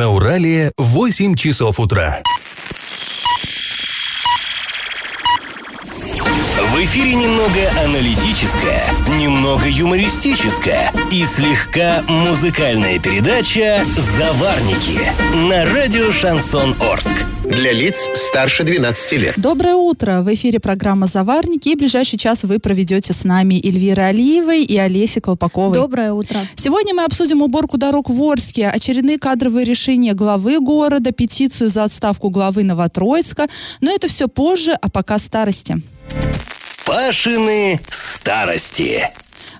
На Урале 8 часов утра. В эфире немного аналитическая, немного юмористическая и слегка музыкальная передача «Заварники» на радио «Шансон Орск». Для лиц старше 12 лет. Доброе утро! В эфире программа «Заварники» и ближайший час вы проведете с нами Эльвира Алиевой и Олеся Колпаковой. Доброе утро. Сегодня мы обсудим уборку дорог в Орске, очередные кадровые решения главы города, петицию за отставку главы Новотроицка. Но это все позже, а пока старости. Пашины старости.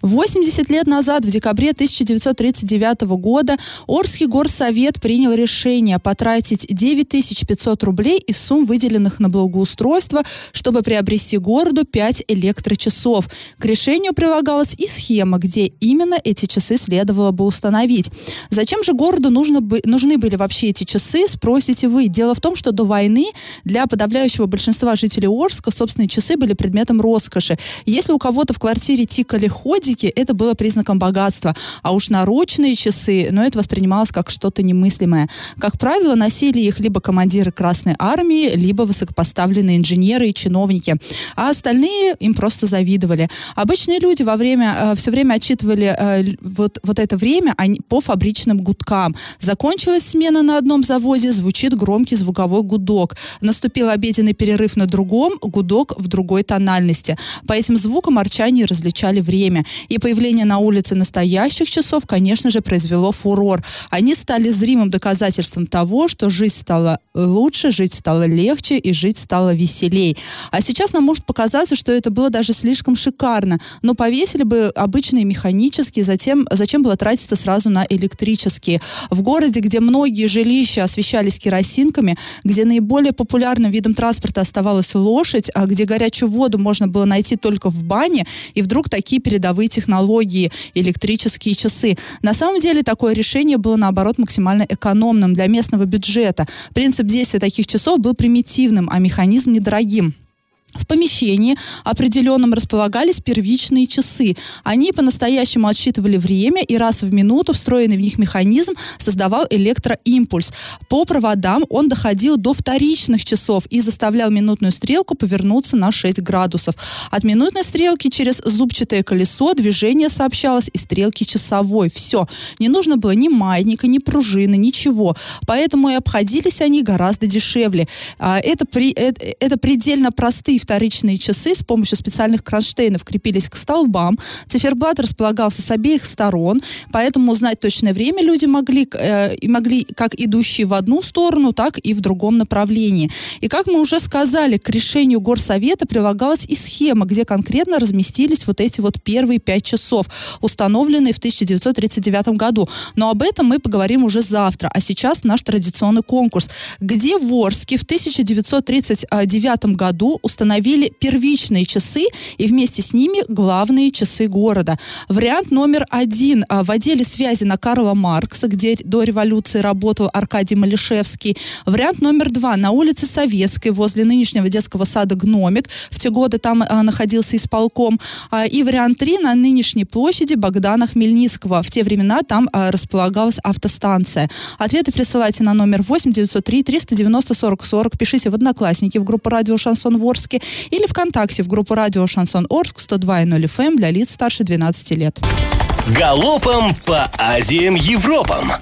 80 лет назад, в декабре 1939 года, Орский горсовет принял решение потратить 9500 рублей из сумм, выделенных на благоустройство, чтобы приобрести городу 5 электрочасов. К решению прилагалась и схема, где именно эти часы следовало бы установить. Зачем же городу нужно бы, нужны были вообще эти часы, спросите вы. Дело в том, что до войны для подавляющего большинства жителей Орска собственные часы были предметом роскоши. Если у кого-то в квартире тикали ходи, физики это было признаком богатства. А уж наручные часы, ну, это воспринималось как что-то немыслимое. Как правило, носили их либо командиры Красной Армии, либо высокопоставленные инженеры и чиновники. А остальные им просто завидовали. Обычные люди во время, э, все время отчитывали э, вот, вот это время они, по фабричным гудкам. Закончилась смена на одном заводе, звучит громкий звуковой гудок. Наступил обеденный перерыв на другом, гудок в другой тональности. По этим звукам арчане различали время. И появление на улице настоящих часов, конечно же, произвело фурор. Они стали зримым доказательством того, что жизнь стала лучше, жить стало легче и жить стало веселей. А сейчас нам может показаться, что это было даже слишком шикарно. Но повесили бы обычные механические, затем зачем было тратиться сразу на электрические. В городе, где многие жилища освещались керосинками, где наиболее популярным видом транспорта оставалась лошадь, а где горячую воду можно было найти только в бане, и вдруг такие передовые технологии, электрические часы. На самом деле такое решение было, наоборот, максимально экономным для местного бюджета. Принцип действия таких часов был примитивным, а механизм недорогим. В помещении определенном располагались первичные часы. Они по-настоящему отсчитывали время, и раз в минуту встроенный в них механизм создавал электроимпульс. По проводам он доходил до вторичных часов и заставлял минутную стрелку повернуться на 6 градусов. От минутной стрелки через зубчатое колесо движение сообщалось из стрелки часовой. Все. Не нужно было ни маятника, ни пружины, ничего. Поэтому и обходились они гораздо дешевле. А, это, при, это, это предельно простые вторичные часы с помощью специальных кронштейнов крепились к столбам. Циферблат располагался с обеих сторон, поэтому узнать точное время люди могли, э, могли как идущие в одну сторону, так и в другом направлении. И как мы уже сказали, к решению горсовета прилагалась и схема, где конкретно разместились вот эти вот первые пять часов, установленные в 1939 году. Но об этом мы поговорим уже завтра. А сейчас наш традиционный конкурс, где в Орске в 1939 году установили установили первичные часы и вместе с ними главные часы города. Вариант номер один. А, в отделе связи на Карла Маркса, где до революции работал Аркадий Малишевский. Вариант номер два. На улице Советской, возле нынешнего детского сада «Гномик». В те годы там а, находился исполком. А, и вариант три. На нынешней площади Богдана Хмельницкого. В те времена там а, располагалась автостанция. Ответы присылайте на номер 8 903 390 40 40. Пишите в Одноклассники в группу радио «Шансон Ворске» или ВКонтакте в группу радио Шансон Орск 102.0 FM эм для лиц старше 12 лет. Галопом по Азиям Европам!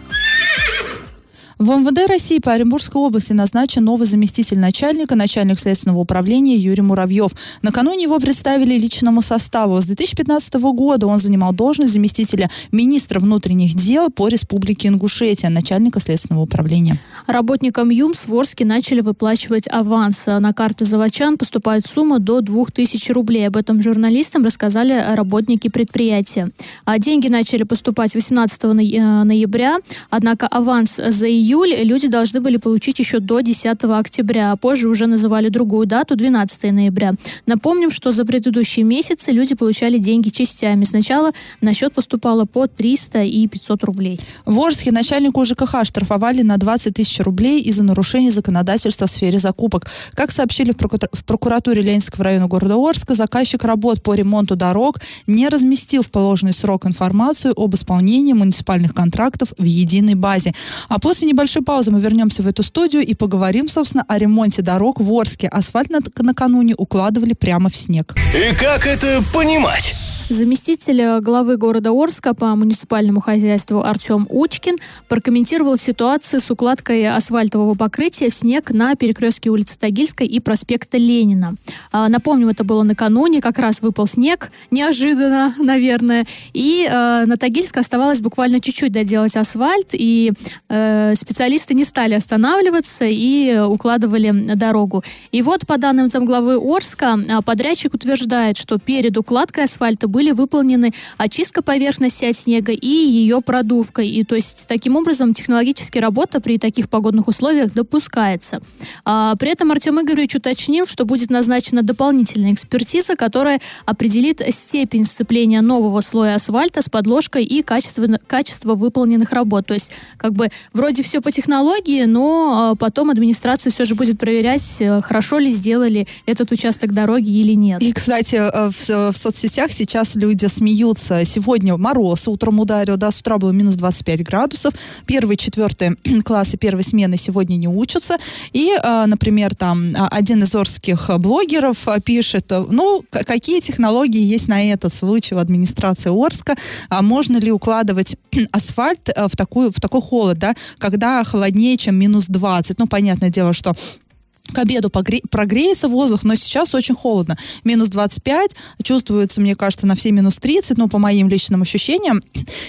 В МВД России по Оренбургской области назначен новый заместитель начальника, начальник следственного управления Юрий Муравьев. Накануне его представили личному составу. С 2015 года он занимал должность заместителя министра внутренних дел по Республике Ингушетия, начальника следственного управления. Работникам ЮМС в Орске начали выплачивать аванс. На карты заводчан поступает сумма до 2000 рублей. Об этом журналистам рассказали работники предприятия. А деньги начали поступать 18 э, ноября, однако аванс за июль июль люди должны были получить еще до 10 октября, а позже уже называли другую дату, 12 ноября. Напомним, что за предыдущие месяцы люди получали деньги частями. Сначала на счет поступало по 300 и 500 рублей. В Орске начальнику ЖКХ штрафовали на 20 тысяч рублей из-за нарушения законодательства в сфере закупок. Как сообщили в прокуратуре Ленинского района города Орска, заказчик работ по ремонту дорог не разместил в положенный срок информацию об исполнении муниципальных контрактов в единой базе. А после небольшой паузы мы вернемся в эту студию и поговорим, собственно, о ремонте дорог в Орске. Асфальт на- накануне укладывали прямо в снег. И как это понимать? Заместитель э, главы города Орска по муниципальному хозяйству Артем Учкин прокомментировал ситуацию с укладкой асфальтового покрытия в снег на перекрестке улицы Тагильской и проспекта Ленина. А, Напомним, это было накануне, как раз выпал снег, неожиданно, наверное, и э, на Тагильской оставалось буквально чуть-чуть доделать асфальт, и э, специалисты не стали останавливаться и укладывали дорогу. И вот, по данным замглавы Орска, а, подрядчик утверждает, что перед укладкой асфальта были выполнены очистка поверхности от снега и ее продувка. И то есть таким образом технологически работа при таких погодных условиях допускается. А, при этом Артем Игоревич уточнил, что будет назначена дополнительная экспертиза, которая определит степень сцепления нового слоя асфальта с подложкой и качество, качество выполненных работ. То есть как бы вроде все по технологии, но а, потом администрация все же будет проверять, э, хорошо ли сделали этот участок дороги или нет. И, кстати, э, в, в соцсетях сейчас люди смеются. Сегодня мороз утром ударил, да, с утра было минус 25 градусов. Первые, четвертые классы первой смены сегодня не учатся. И, э, например, там а, один из орских блогеров э, пишет, ну, какие технологии есть на этот случай у администрации Орска, а можно ли укладывать асфальт в, такую, в такой холод, да, когда холоднее, чем минус 20. Ну, понятное дело, что к обеду погре- прогреется воздух, но сейчас очень холодно. Минус 25, чувствуется, мне кажется, на все минус 30, ну, по моим личным ощущениям.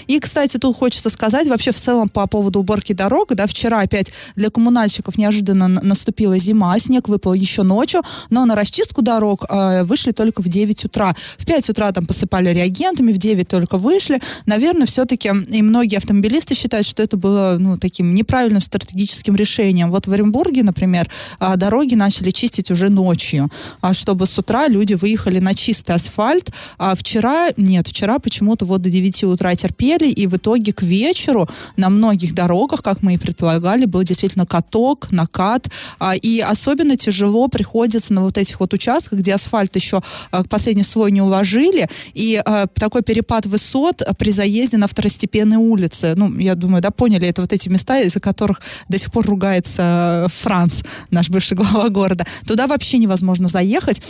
И, кстати, тут хочется сказать, вообще в целом по поводу уборки дорог, да, вчера опять для коммунальщиков неожиданно наступила зима, снег выпал еще ночью, но на расчистку дорог э, вышли только в 9 утра. В 5 утра там посыпали реагентами, в 9 только вышли. Наверное, все-таки и многие автомобилисты считают, что это было, ну, таким неправильным стратегическим решением. Вот в Оренбурге, например, а, дороги начали чистить уже ночью, а, чтобы с утра люди выехали на чистый асфальт. А вчера, нет, вчера почему-то вот до 9 утра терпели, и в итоге к вечеру на многих дорогах, как мы и предполагали, был действительно каток, накат, а, и особенно тяжело приходится на вот этих вот участках, где асфальт еще а, последний слой не уложили, и а, такой перепад высот при заезде на второстепенные улицы. Ну, я думаю, да, поняли, это вот эти места, из-за которых до сих пор ругается Франц, наш бывший глава города. Туда вообще невозможно заехать.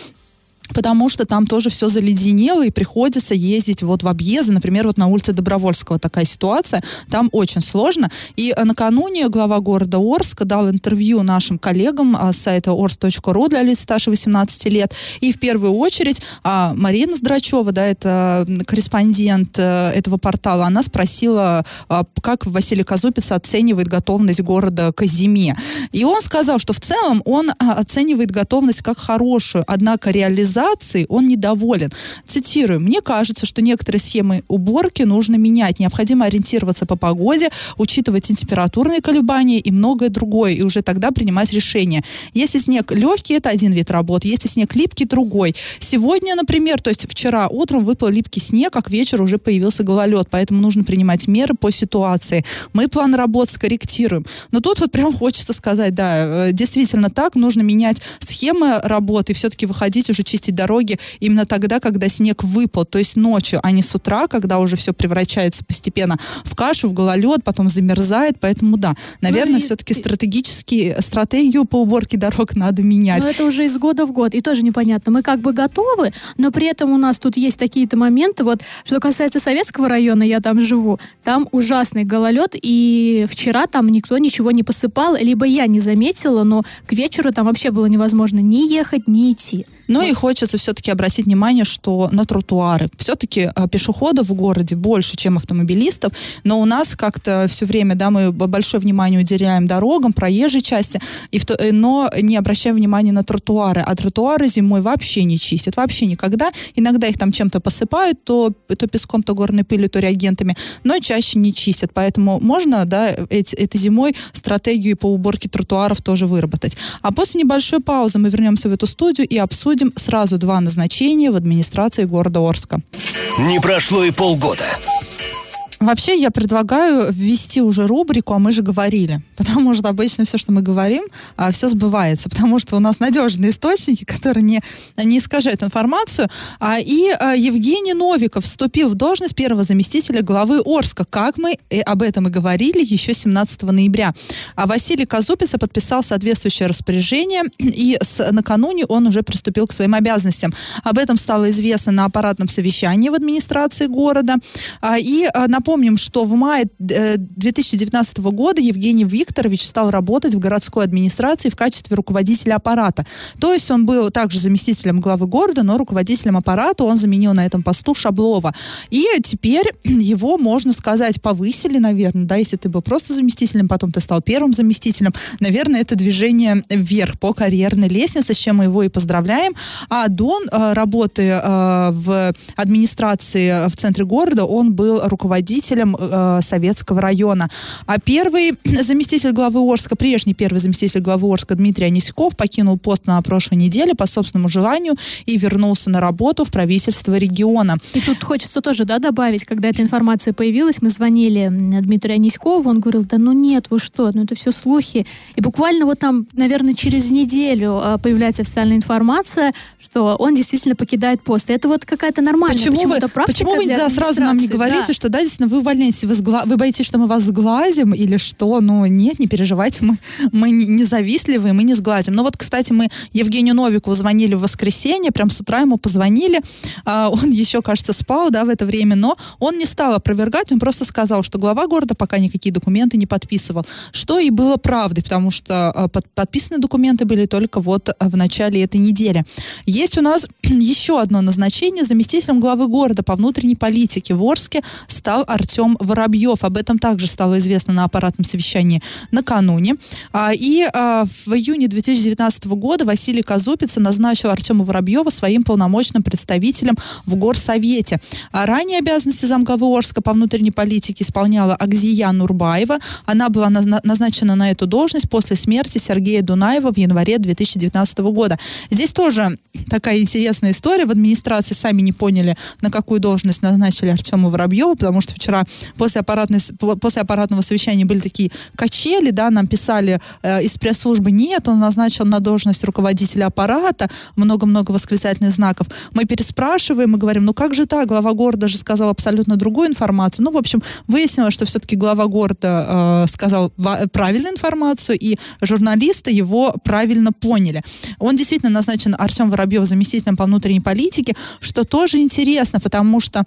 Потому что там тоже все заледенело, и приходится ездить вот в объезды. Например, вот на улице Добровольского такая ситуация. Там очень сложно. И э, накануне глава города Орска дал интервью нашим коллегам а, с сайта ors.ru для лиц старше 18 лет. И в первую очередь а, Марина Здрачева, да, это корреспондент э, этого портала, она спросила, а, как Василий Казупиц оценивает готовность города к зиме. И он сказал, что в целом он а, оценивает готовность как хорошую, однако реализации он недоволен. Цитирую, «Мне кажется, что некоторые схемы уборки нужно менять. Необходимо ориентироваться по погоде, учитывать температурные колебания и многое другое, и уже тогда принимать решение. Если снег легкий, это один вид работы, если снег липкий, другой. Сегодня, например, то есть вчера утром выпал липкий снег, а к вечеру уже появился гололед, поэтому нужно принимать меры по ситуации. Мы план работ скорректируем. Но тут вот прям хочется сказать, да, э, действительно так, нужно менять схемы работы все-таки выходить уже чистить дороги именно тогда, когда снег выпал, то есть ночью, а не с утра, когда уже все превращается постепенно в кашу, в гололед, потом замерзает, поэтому да, наверное, и- все-таки стратегически стратегию по уборке дорог надо менять. Но это уже из года в год, и тоже непонятно. Мы как бы готовы, но при этом у нас тут есть такие-то моменты. Вот, что касается Советского района, я там живу, там ужасный гололед, и вчера там никто ничего не посыпал, либо я не заметила, но к вечеру там вообще было невозможно ни ехать, ни идти. Но и хочется все-таки обратить внимание, что на тротуары. Все-таки а, пешеходов в городе больше, чем автомобилистов, но у нас как-то все время, да, мы большое внимание уделяем дорогам, проезжей части, и в то- э, но не обращаем внимания на тротуары. А тротуары зимой вообще не чистят, вообще никогда. Иногда их там чем-то посыпают, то, то песком, то горной пылью, то реагентами, но чаще не чистят. Поэтому можно, да, эти, этой зимой стратегию по уборке тротуаров тоже выработать. А после небольшой паузы мы вернемся в эту студию и обсудим сразу два назначения в администрации города Орска. Не прошло и полгода. Вообще я предлагаю ввести уже рубрику, а мы же говорили. Потому что обычно все, что мы говорим, а, все сбывается. Потому что у нас надежные источники, которые не, не искажают информацию. А, и а, Евгений Новиков вступил в должность первого заместителя главы Орска. Как мы об этом и говорили еще 17 ноября. А Василий Казупица подписал соответствующее распоряжение. И с, накануне он уже приступил к своим обязанностям. Об этом стало известно на аппаратном совещании в администрации города. И напомню, Напомним, что в мае 2019 э, года Евгений Викторович стал работать в городской администрации в качестве руководителя аппарата. То есть он был также заместителем главы города, но руководителем аппарата он заменил на этом посту Шаблова. И теперь его, можно сказать, повысили, наверное, да, если ты был просто заместителем, потом ты стал первым заместителем. Наверное, это движение вверх по карьерной лестнице, с чем мы его и поздравляем. А Дон, э, работы э, в администрации в центре города, он был руководителем руководителем э, Советского района. А первый заместитель главы Орска, прежний первый заместитель главы Орска Дмитрий Аниськов покинул пост на прошлой неделе по собственному желанию и вернулся на работу в правительство региона. И тут хочется тоже да, добавить, когда эта информация появилась, мы звонили Дмитрию Аниськову, он говорил, да ну нет, вы что, ну это все слухи. И буквально вот там, наверное, через неделю э, появляется официальная информация, что он действительно покидает пост. И это вот какая-то нормальная почему вы, почему вы да, сразу нам не говорите, да. что да, действительно вы увольняетесь, вы, сгла... вы боитесь, что мы вас сглазим или что? Ну, нет, не переживайте, мы, мы не завистливые, мы не сглазим. Но вот, кстати, мы Евгению Новикову звонили в воскресенье, прям с утра ему позвонили, а, он еще, кажется, спал, да, в это время, но он не стал опровергать, он просто сказал, что глава города пока никакие документы не подписывал, что и было правдой, потому что а, под, подписаны документы были только вот а, в начале этой недели. Есть у нас еще одно назначение. Заместителем главы города по внутренней политике в Орске стал Артем Воробьев. Об этом также стало известно на аппаратном совещании накануне. А, и а, в июне 2019 года Василий Казупица назначил Артема Воробьева своим полномочным представителем в Горсовете. А ранее обязанности замглавы Орска по внутренней политике исполняла Акзия Нурбаева. Она была назначена на эту должность после смерти Сергея Дунаева в январе 2019 года. Здесь тоже такая интересная история. В администрации сами не поняли, на какую должность назначили Артема Воробьева, потому что вчера после, аппаратной, после аппаратного совещания были такие качели, да, нам писали э, из пресс-службы, нет, он назначил на должность руководителя аппарата, много-много восклицательных знаков. Мы переспрашиваем, мы говорим, ну как же так, глава города же сказал абсолютно другую информацию. Ну, в общем, выяснилось, что все-таки глава города э, сказал правильную информацию, и журналисты его правильно поняли. Он действительно назначен Артем Воробьев заместителем по внутренней политике, что тоже интересно, потому что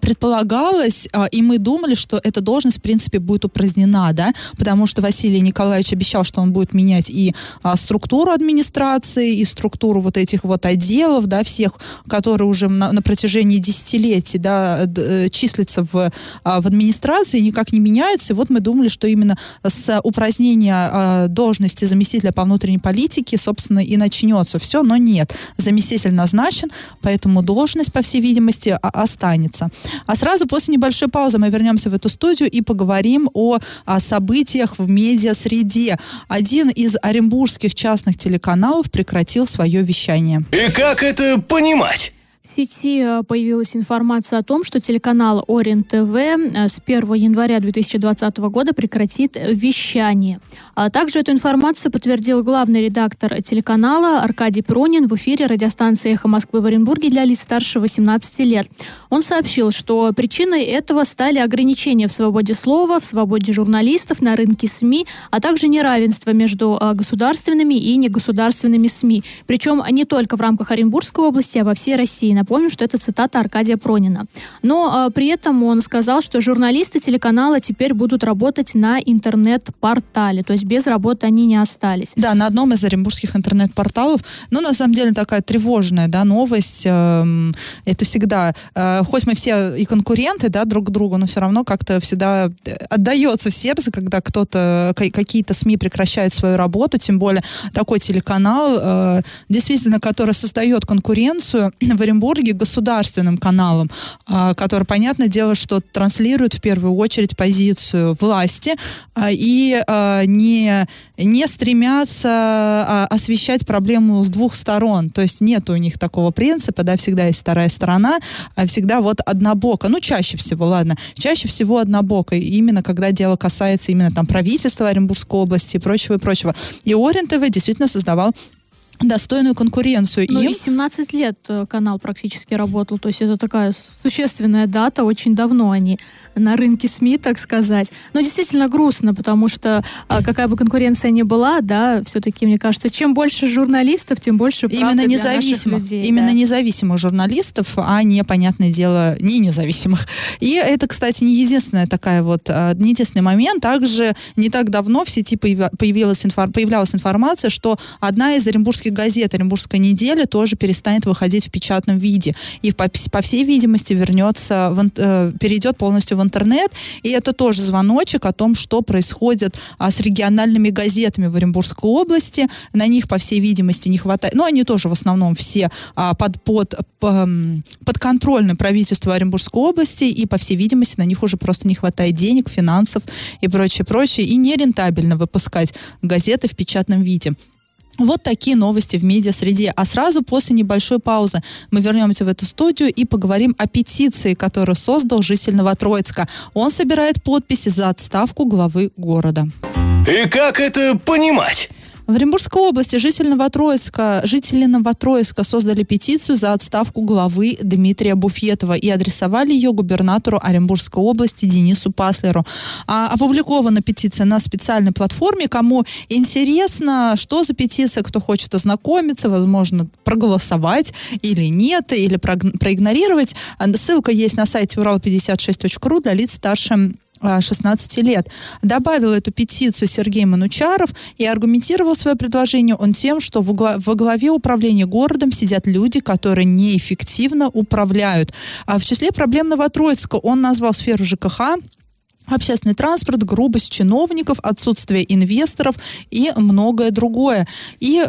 предполагалось, а, и мы думали, что эта должность, в принципе, будет упразднена, да, потому что Василий Николаевич обещал, что он будет менять и а, структуру администрации, и структуру вот этих вот отделов, да, всех, которые уже на, на протяжении десятилетий, да, э, числятся в, в администрации, никак не меняются. И вот мы думали, что именно с упразднения должности заместителя по внутренней политике, собственно, и начнется все, но нет. Заместитель назначен, поэтому должность, по всей видимости, останется. А сразу после небольшой паузы мы вернемся в эту студию и поговорим о, о событиях в медиа-среде. Один из оренбургских частных телеканалов прекратил свое вещание. И как это понимать? В сети э, появилась информация о том, что телеканал Орен ТВ э, с 1 января 2020 года прекратит вещание. А также эту информацию подтвердил главный редактор телеканала Аркадий Пронин в эфире радиостанции «Эхо Москвы» в Оренбурге для лиц старше 18 лет. Он сообщил, что причиной этого стали ограничения в свободе слова, в свободе журналистов, на рынке СМИ, а также неравенство между э, государственными и негосударственными СМИ. Причем не только в рамках Оренбургской области, а во всей России. Напомню, что это цитата Аркадия Пронина. Но э, при этом он сказал, что журналисты телеканала теперь будут работать на интернет-портале, то есть без работы они не остались. Да, на одном из оренбургских интернет-порталов. Ну, на самом деле, такая тревожная да, новость. Э, это всегда, э, хоть мы все и конкуренты да, друг другу, но все равно как-то всегда отдается в сердце, когда кто-то, какие-то СМИ прекращают свою работу, тем более такой телеканал, э, действительно, который создает конкуренцию в Оренбурге Петербурге государственным каналом, а, который, понятное дело, что транслирует в первую очередь позицию власти а, и а, не, не стремятся освещать проблему с двух сторон. То есть нет у них такого принципа, да, всегда есть вторая сторона, а всегда вот однобоко. Ну, чаще всего, ладно, чаще всего однобоко, именно когда дело касается именно там правительства Оренбургской области и прочего, и прочего. И Орен ТВ действительно создавал достойную конкуренцию. Ну им... и 17 лет э, канал практически работал, то есть это такая существенная дата, очень давно они на рынке СМИ, так сказать. Но действительно грустно, потому что а, какая бы конкуренция ни была, да, все-таки, мне кажется, чем больше журналистов, тем больше Именно независимых, людей, именно да. независимых журналистов, а не, понятное дело, не независимых. И это, кстати, не единственная такая вот, а, не единственный момент. Также не так давно в сети появилась, появлялась информация, что одна из оренбургских оренбургских газет, Оренбургская неделя тоже перестанет выходить в печатном виде. И по, по всей видимости вернется, в, э, перейдет полностью в интернет. И это тоже звоночек о том, что происходит а, с региональными газетами в Оренбургской области. На них, по всей видимости, не хватает. Ну, они тоже в основном все а, под, под, по, подконтрольны правительству Оренбургской области. И, по всей видимости, на них уже просто не хватает денег, финансов и прочее, прочее. И нерентабельно выпускать газеты в печатном виде. Вот такие новости в медиа-среде. А сразу после небольшой паузы мы вернемся в эту студию и поговорим о петиции, которую создал житель Новотроицка. Он собирает подписи за отставку главы города. И как это понимать? В Оренбургской области жители Новотроицка, жители Новотроицка создали петицию за отставку главы Дмитрия Буфетова и адресовали ее губернатору Оренбургской области Денису Паслеру. А, опубликована петиция на специальной платформе. Кому интересно, что за петиция, кто хочет ознакомиться, возможно, проголосовать или нет, или проигнорировать. Ссылка есть на сайте урал56.ру для лиц старше 16 лет. Добавил эту петицию Сергей Манучаров и аргументировал свое предложение он тем, что во главе управления городом сидят люди, которые неэффективно управляют. А в числе проблем Новотроицка он назвал сферу ЖКХ, общественный транспорт, грубость чиновников, отсутствие инвесторов и многое другое. И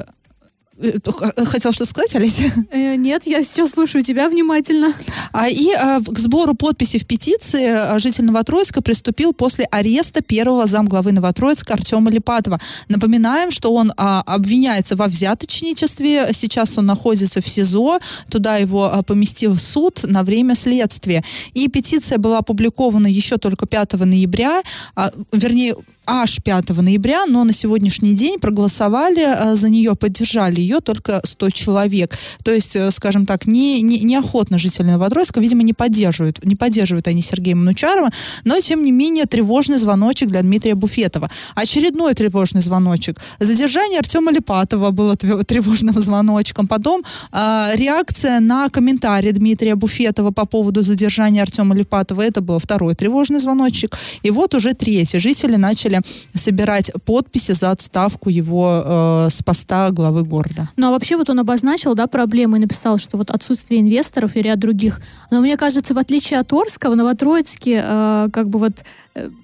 хотел что сказать, Олеся? Э, нет, я сейчас слушаю тебя внимательно. А, и а, к сбору подписей в петиции житель Новотроицка приступил после ареста первого замглавы Новотроицка Артема Липатова. Напоминаем, что он а, обвиняется во взяточничестве. Сейчас он находится в СИЗО. Туда его а, поместил суд на время следствия. И петиция была опубликована еще только 5 ноября. А, вернее, аж 5 ноября, но на сегодняшний день проголосовали э, за нее, поддержали ее только 100 человек. То есть, э, скажем так, не, не, неохотно жители Новотроицка, видимо, не поддерживают, не поддерживают они Сергея Манучарова, но, тем не менее, тревожный звоночек для Дмитрия Буфетова. Очередной тревожный звоночек. Задержание Артема Липатова было тревожным звоночком. Потом э, реакция на комментарий Дмитрия Буфетова по поводу задержания Артема Липатова. Это был второй тревожный звоночек. И вот уже третий. Жители начали начали собирать подписи за отставку его э, с поста главы города. Ну а вообще вот он обозначил, да, проблемы и написал, что вот отсутствие инвесторов и ряд других. Но мне кажется, в отличие от Орска, в Новотроицке э, как бы вот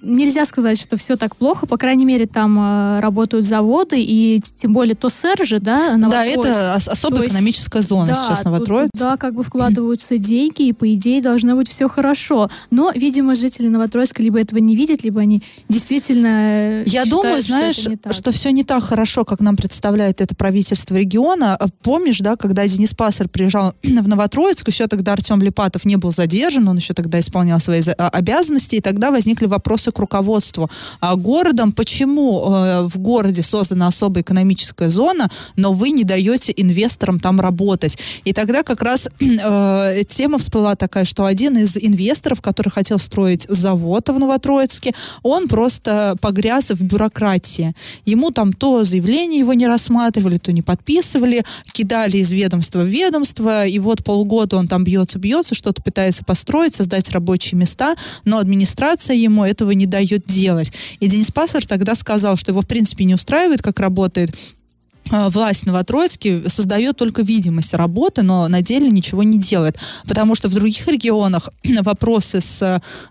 нельзя сказать, что все так плохо. По крайней мере, там э, работают заводы, и тем более ТОСР же, да, Да, это особая есть, экономическая зона да, сейчас Новотроицк. Тут, да, как бы вкладываются деньги, и по идее должно быть все хорошо. Но, видимо, жители Новотроицка либо этого не видят, либо они действительно я считают, думаю, знаешь, что, что все не так хорошо, как нам представляет это правительство региона. А помнишь, да, когда Денис Пассер приезжал в Новотроицк, еще тогда Артем Липатов не был задержан, он еще тогда исполнял свои а, обязанности, и тогда возникли вопросы к руководству а городом, почему э, в городе создана особая экономическая зона, но вы не даете инвесторам там работать. И тогда как раз э, тема всплыла такая, что один из инвесторов, который хотел строить завод в Новотроицке, он просто погряз в бюрократии. Ему там то заявление его не рассматривали, то не подписывали, кидали из ведомства в ведомство, и вот полгода он там бьется-бьется, что-то пытается построить, создать рабочие места, но администрация ему этого не дает делать. И Денис Пассер тогда сказал, что его в принципе не устраивает, как работает власть Новотроицке создает только видимость работы, но на деле ничего не делает. Потому что в других регионах вопросы с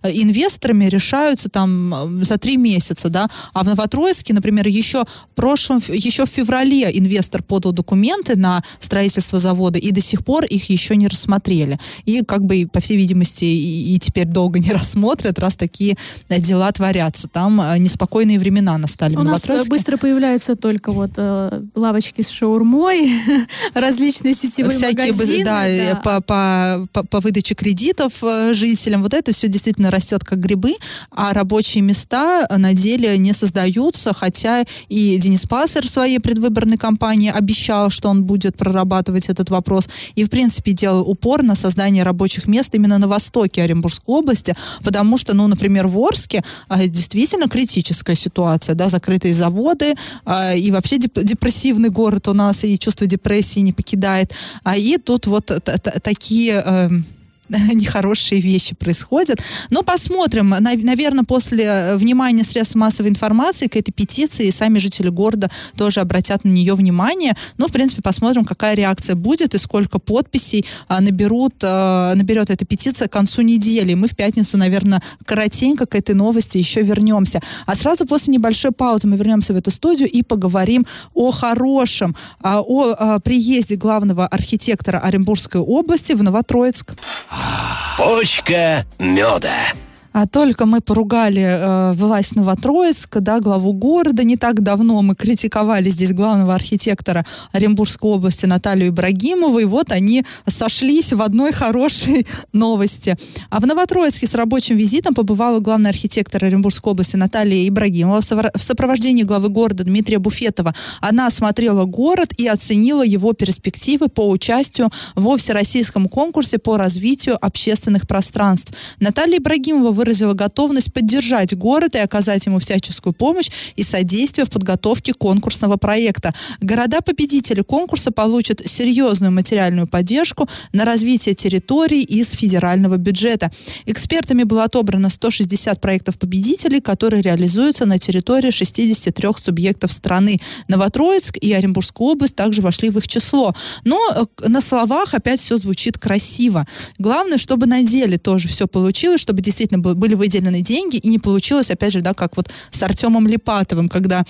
э, инвесторами решаются там э, за три месяца, да, а в Новотроицке, например, еще, прошлом, еще в феврале инвестор подал документы на строительство завода, и до сих пор их еще не рассмотрели. И, как бы, по всей видимости, и, и теперь долго не рассмотрят, раз такие э, дела творятся. Там неспокойные времена настали У в нас быстро появляются только вот лавочки с шаурмой, различные сетевые Всякие, магазины. Да, да. По, по, по, по выдаче кредитов э, жителям. Вот это все действительно растет как грибы, а рабочие места на деле не создаются, хотя и Денис Пассер в своей предвыборной кампании обещал, что он будет прорабатывать этот вопрос. И, в принципе, делал упор на создание рабочих мест именно на востоке Оренбургской области, потому что, ну, например, в Орске а, действительно критическая ситуация, да, закрытые заводы а, и вообще депрессивный депрессивный город у нас, и чувство депрессии не покидает. А и тут вот такие эм, нехорошие вещи происходят. Но посмотрим. Наверное, после э, внимания средств массовой информации к этой петиции сами жители города тоже обратят на нее внимание. Но, в принципе, посмотрим, какая реакция будет и сколько подписей а, наберут, а, наберет эта петиция к концу недели. Мы в пятницу, наверное, коротенько к этой новости еще вернемся. А сразу после небольшой паузы мы вернемся в эту студию и поговорим о хорошем, а, о приезде главного архитектора Оренбургской области в Новотроицк. Почка меда. А только мы поругали э, власть Новотроицка, да, главу города. Не так давно мы критиковали здесь главного архитектора Оренбургской области Наталью Ибрагимову, и вот они сошлись в одной хорошей новости. А в Новотроицке с рабочим визитом побывала главный архитектор Оренбургской области Наталья Ибрагимова в сопровождении главы города Дмитрия Буфетова. Она осмотрела город и оценила его перспективы по участию во всероссийском конкурсе по развитию общественных пространств. Наталья Ибрагимова выразила готовность поддержать город и оказать ему всяческую помощь и содействие в подготовке конкурсного проекта. Города-победители конкурса получат серьезную материальную поддержку на развитие территорий из федерального бюджета. Экспертами было отобрано 160 проектов победителей, которые реализуются на территории 63 субъектов страны. Новотроицк и Оренбургская область также вошли в их число. Но э, на словах опять все звучит красиво. Главное, чтобы на деле тоже все получилось, чтобы действительно был были выделены деньги, и не получилось, опять же, да, как вот с Артемом Липатовым, когда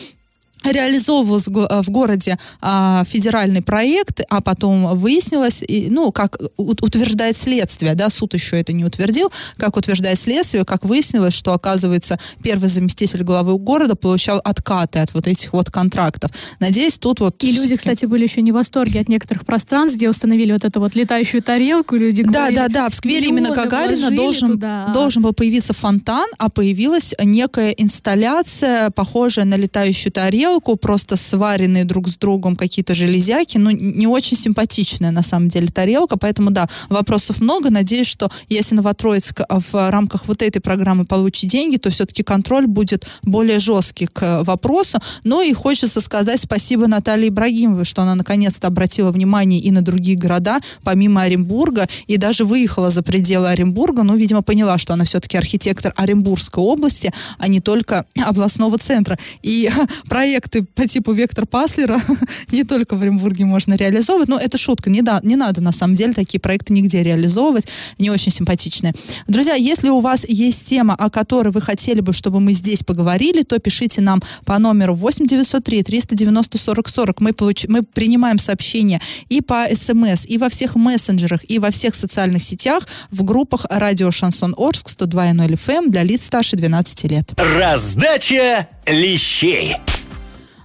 реализовывался в городе а, федеральный проект, а потом выяснилось, и, ну, как утверждает следствие, да, суд еще это не утвердил, как утверждает следствие, как выяснилось, что, оказывается, первый заместитель главы города получал откаты от вот этих вот контрактов. Надеюсь, тут вот... И люди, кстати, были еще не в восторге от некоторых пространств, где установили вот эту вот летающую тарелку, люди Да, говорили, да, да, в сквере именно Гагарина должен, туда. должен был появиться фонтан, а появилась некая инсталляция, похожая на летающую тарелку, тарелку, просто сваренные друг с другом какие-то железяки, ну, не очень симпатичная на самом деле тарелка, поэтому, да, вопросов много. Надеюсь, что если Новотроицк в рамках вот этой программы получит деньги, то все-таки контроль будет более жесткий к вопросу. Но и хочется сказать спасибо Наталье Ибрагимовой, что она наконец-то обратила внимание и на другие города, помимо Оренбурга, и даже выехала за пределы Оренбурга, но, видимо, поняла, что она все-таки архитектор Оренбургской области, а не только областного центра. И проект проекты по типу Вектор Паслера не только в Оренбурге можно реализовывать. Но это шутка. Не, да, не надо, на самом деле, такие проекты нигде реализовывать. Не очень симпатичные. Друзья, если у вас есть тема, о которой вы хотели бы, чтобы мы здесь поговорили, то пишите нам по номеру 8903 390 40 40. Мы, получ... мы принимаем сообщения и по СМС, и во всех мессенджерах, и во всех социальных сетях в группах радио Шансон Орск 102.0 FM для лиц старше 12 лет. Раздача лещей.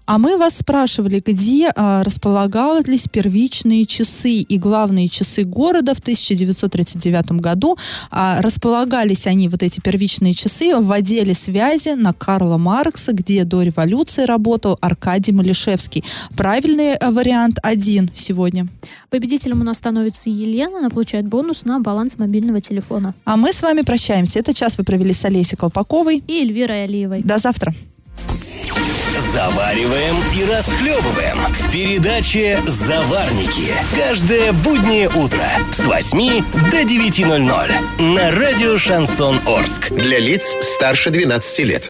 А мы вас спрашивали, где а, располагались первичные часы и главные часы города в 1939 году. А, располагались они, вот эти первичные часы, в отделе связи на Карла Маркса, где до революции работал Аркадий Малишевский. Правильный а, вариант один сегодня. Победителем у нас становится Елена. Она получает бонус на баланс мобильного телефона. А мы с вами прощаемся. Этот час вы провели с Олесей Колпаковой и Эльвирой Алиевой. До завтра. Завариваем и расхлебываем в передаче «Заварники». Каждое буднее утро с 8 до 9.00 на радио «Шансон Орск». Для лиц старше 12 лет.